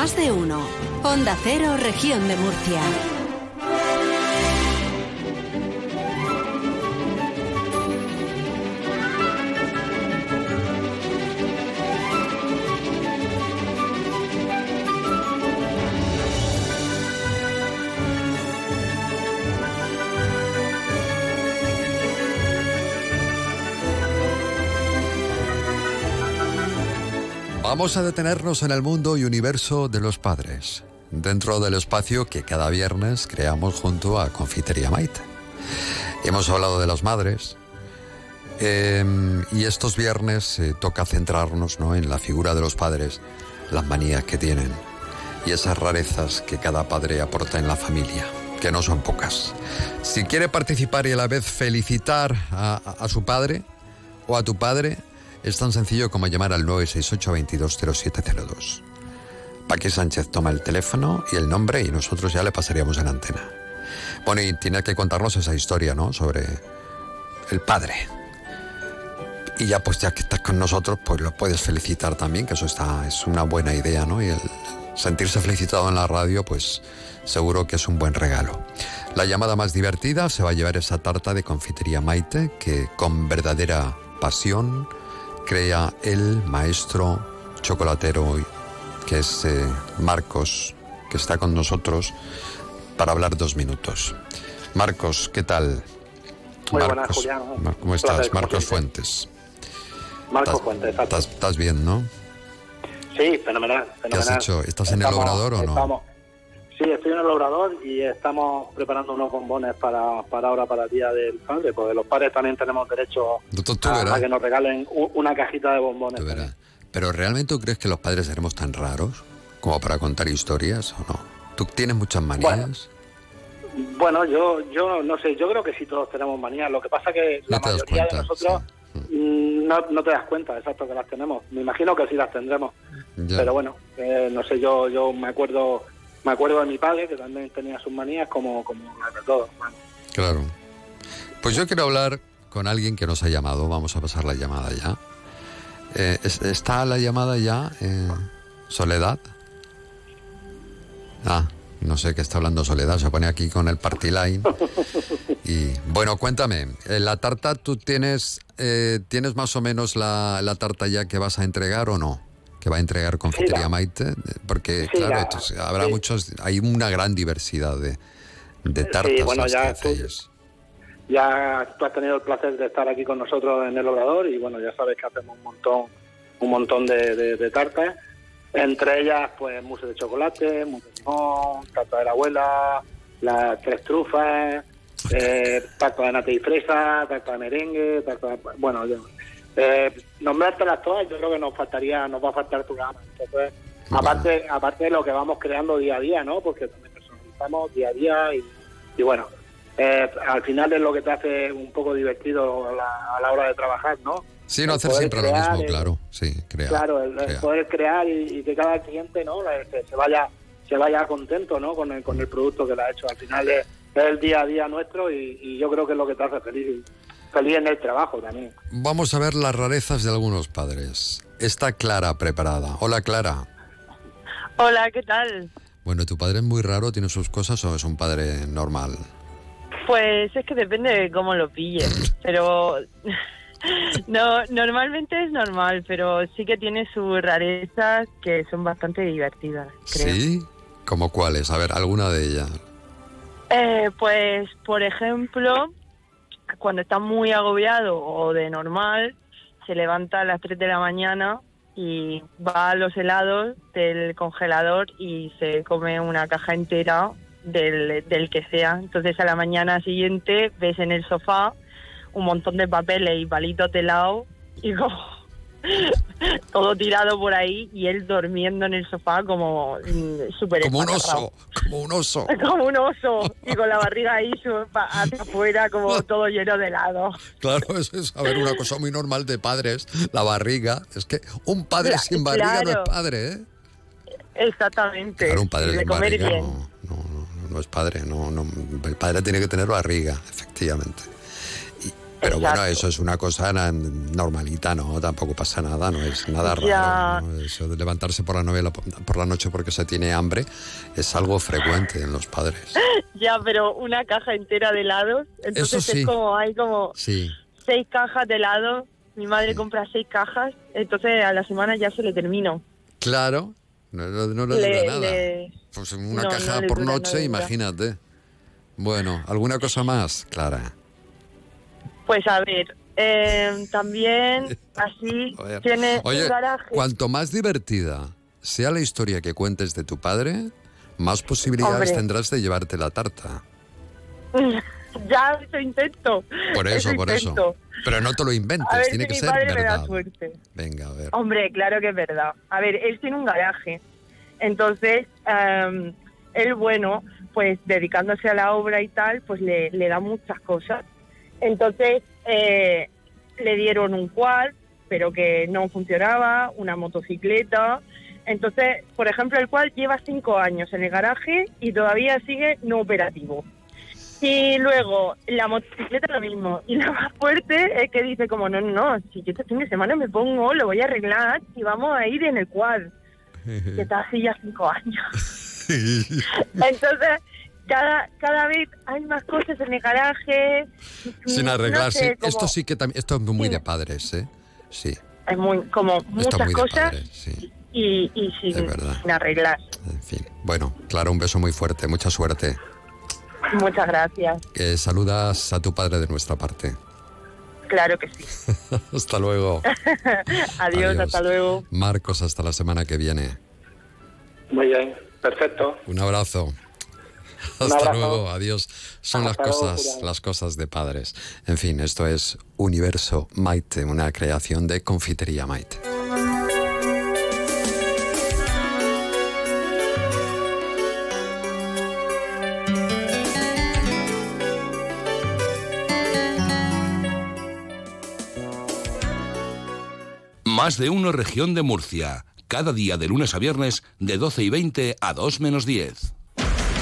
Más de uno. Onda Cero, región de Murcia. Vamos a detenernos en el mundo y universo de los padres, dentro del espacio que cada viernes creamos junto a Confitería Maite. Hemos hablado de las madres em, y estos viernes eh, toca centrarnos ¿no? en la figura de los padres, las manías que tienen y esas rarezas que cada padre aporta en la familia, que no son pocas. Si quiere participar y a la vez felicitar a su padre o a tu padre, es tan sencillo como llamar al 968-220702. Paqui Sánchez toma el teléfono y el nombre y nosotros ya le pasaríamos en antena. Bueno, y tiene que contarnos esa historia, ¿no? Sobre el padre. Y ya pues ya que estás con nosotros, pues lo puedes felicitar también, que eso está, es una buena idea, ¿no? Y el sentirse felicitado en la radio, pues seguro que es un buen regalo. La llamada más divertida se va a llevar esa tarta de confitería Maite, que con verdadera pasión, crea el maestro chocolatero que es eh, Marcos, que está con nosotros para hablar dos minutos. Marcos, ¿qué tal? Muy buenas, Julián. ¿Cómo estás? Marcos Fuentes. Marcos Fuentes, estás, estás, bien, ¿no? Sí, fenomenal, ¿Qué has hecho? ¿Estás en el obrador o no? Sí, estoy en el obrador y estamos preparando unos bombones para, para ahora, para el Día del Padre, porque los padres también tenemos derecho a, que nos regalen una cajita de bombones. Pero ¿realmente tú crees que los padres seremos tan raros como para contar historias o no? ¿Tú tienes muchas manías? Bueno, yo, yo no sé, yo creo que sí todos tenemos manías. Lo que pasa que la mayoría de nosotros mm, no, no, te das cuenta, exacto, que las tenemos. Me imagino que sí las tendremos. Pero bueno, eh, no sé, yo, yo me acuerdo me acuerdo de mi padre, que también tenía sus manías como, como de todos. Claro. Pues yo quiero hablar con alguien que nos ha llamado. Vamos a pasar la llamada ya. Eh, ¿Está la llamada ya, eh, Soledad? Ah, no sé qué está hablando Soledad. Se pone aquí con el party line. Y bueno, cuéntame, eh, ¿la tarta tú tienes, tienes más o menos la, la tarta ya que vas a entregar o no? Que va a entregar Confitería Maite? Porque, claro, habrá muchos, hay una gran diversidad de, de tartas. Sí, bueno, ya tú, ya tú has tenido el placer de estar aquí con nosotros en el Obrador y, bueno, ya sabes que hacemos un montón un montón de, tartas. Entre ellas, pues, mousse de chocolate, mousse de limón, tarta de la abuela, las tres trufas, eh, tarta de nata y fresa, tarta de merengue, tarta de, Bueno, eh, nombrártelas todas, yo creo que nos faltaría, nos va a faltar tu gama. Entonces, aparte, aparte de lo que vamos creando día a día, ¿no? Porque también personalizamos día a día y, bueno, eh, al final es lo que te hace un poco divertido a la, hora de trabajar, ¿no? Sí, no hacer siempre lo mismo, claro, sí, crear. Claro, el, poder crear y, que cada cliente, ¿no? Se, vaya se vaya contento, ¿no? Con el, con el producto que le ha hecho. Al final es, el día a día nuestro y, y, yo creo que es lo que te hace feliz feliz en el trabajo también. Vamos a ver las rarezas de algunos padres. Está Clara preparada. Hola Clara. Hola, ¿qué tal? Bueno, ¿tu padre es muy raro, tiene sus cosas o es un padre normal? Pues es que depende de cómo lo pilles, pero no, normalmente es normal, pero sí que tiene sus rarezas que son bastante divertidas. Creo. ¿Sí? ¿Como cuáles? A ver, alguna de ellas. Eh, pues, por ejemplo, cuando está muy agobiado o de normal, se levanta a las 3 de la mañana y va a los helados del congelador y se come una caja entera del, del que sea. Entonces a la mañana siguiente ves en el sofá un montón de papeles y palitos de helado y como todo tirado por ahí y él durmiendo en el sofá como mm, súper como un oso como un oso. Como un oso y con la barriga ahí hacia afuera como todo lleno de helado. Claro eso es a ver una cosa muy normal de padres la barriga. Es que un padre sin barriga no es padre ¿eh? exactamente. Claro un padre sin barriga no, no, no, es padre no, no el padre tiene que tener barriga efectivamente Pero bueno, eso es una cosa normalita, ¿no? Tampoco pasa nada, no es nada raro. Eso de levantarse por la, novela, por la noche porque se tiene hambre es algo frecuente en los padres. Ya, pero una caja entera de helados. Entonces sí. es como, hay como Sí. seis cajas de helados. Mi madre compra seis cajas, entonces a la semana ya se le terminó. Claro, no, no- no le Le- dura nada. le- Pues una caja por noche, imagínate. Bueno, ¿alguna cosa más, Clara? Pues a ver, eh, también así tiene Oye, un garaje. cuanto más divertida sea la historia que cuentes de tu padre, más posibilidades Hombre. tendrás de llevarte la tarta. ya eso intento. Por eso, por eso. Pero no te lo inventes, A ver tiene si que mi ser padre me verdad. da suerte. Venga, a ver. Hombre, claro que es verdad. A ver, él tiene un garaje. Entonces, em, él, bueno, pues dedicándose a la obra y tal, pues le, le da muchas cosas. Entonces, eh, le dieron un quad, pero que no funcionaba, una motocicleta. Entonces, por ejemplo, el quad lleva cinco años en el garaje y todavía sigue no operativo. Y luego, la motocicleta lo mismo. Y lo más fuerte es que dice como, no, no, no, si yo este fin de semana me pongo, lo voy a arreglar y vamos a ir en el quad. Que está así ya cinco años. Entonces, cada, cada vez hay más cosas en el garaje. Sin No arreglar, sé, sí. como- Esto sí que también, esto es muy Sí. de padres, ¿eh? Sí, Es muy, como esto muchas muy cosas padres, sí. y, y sin, arreglar. En fin. Bueno, claro, un beso muy fuerte, mucha suerte. Muchas gracias. Que saludas a tu padre de nuestra parte. Claro que sí. hasta luego. Adiós, Adiós. hasta luego. Marcos, hasta la semana que viene. Muy bien, perfecto. Un abrazo. Hasta luego, adiós. Son las Hasta cosas, las cosas de padres. En fin, esto es Universo Maite, una creación de Confitería Maite. Más de uno región de Murcia. Cada día de lunes a viernes de 12 y 20 a 2 menos 10.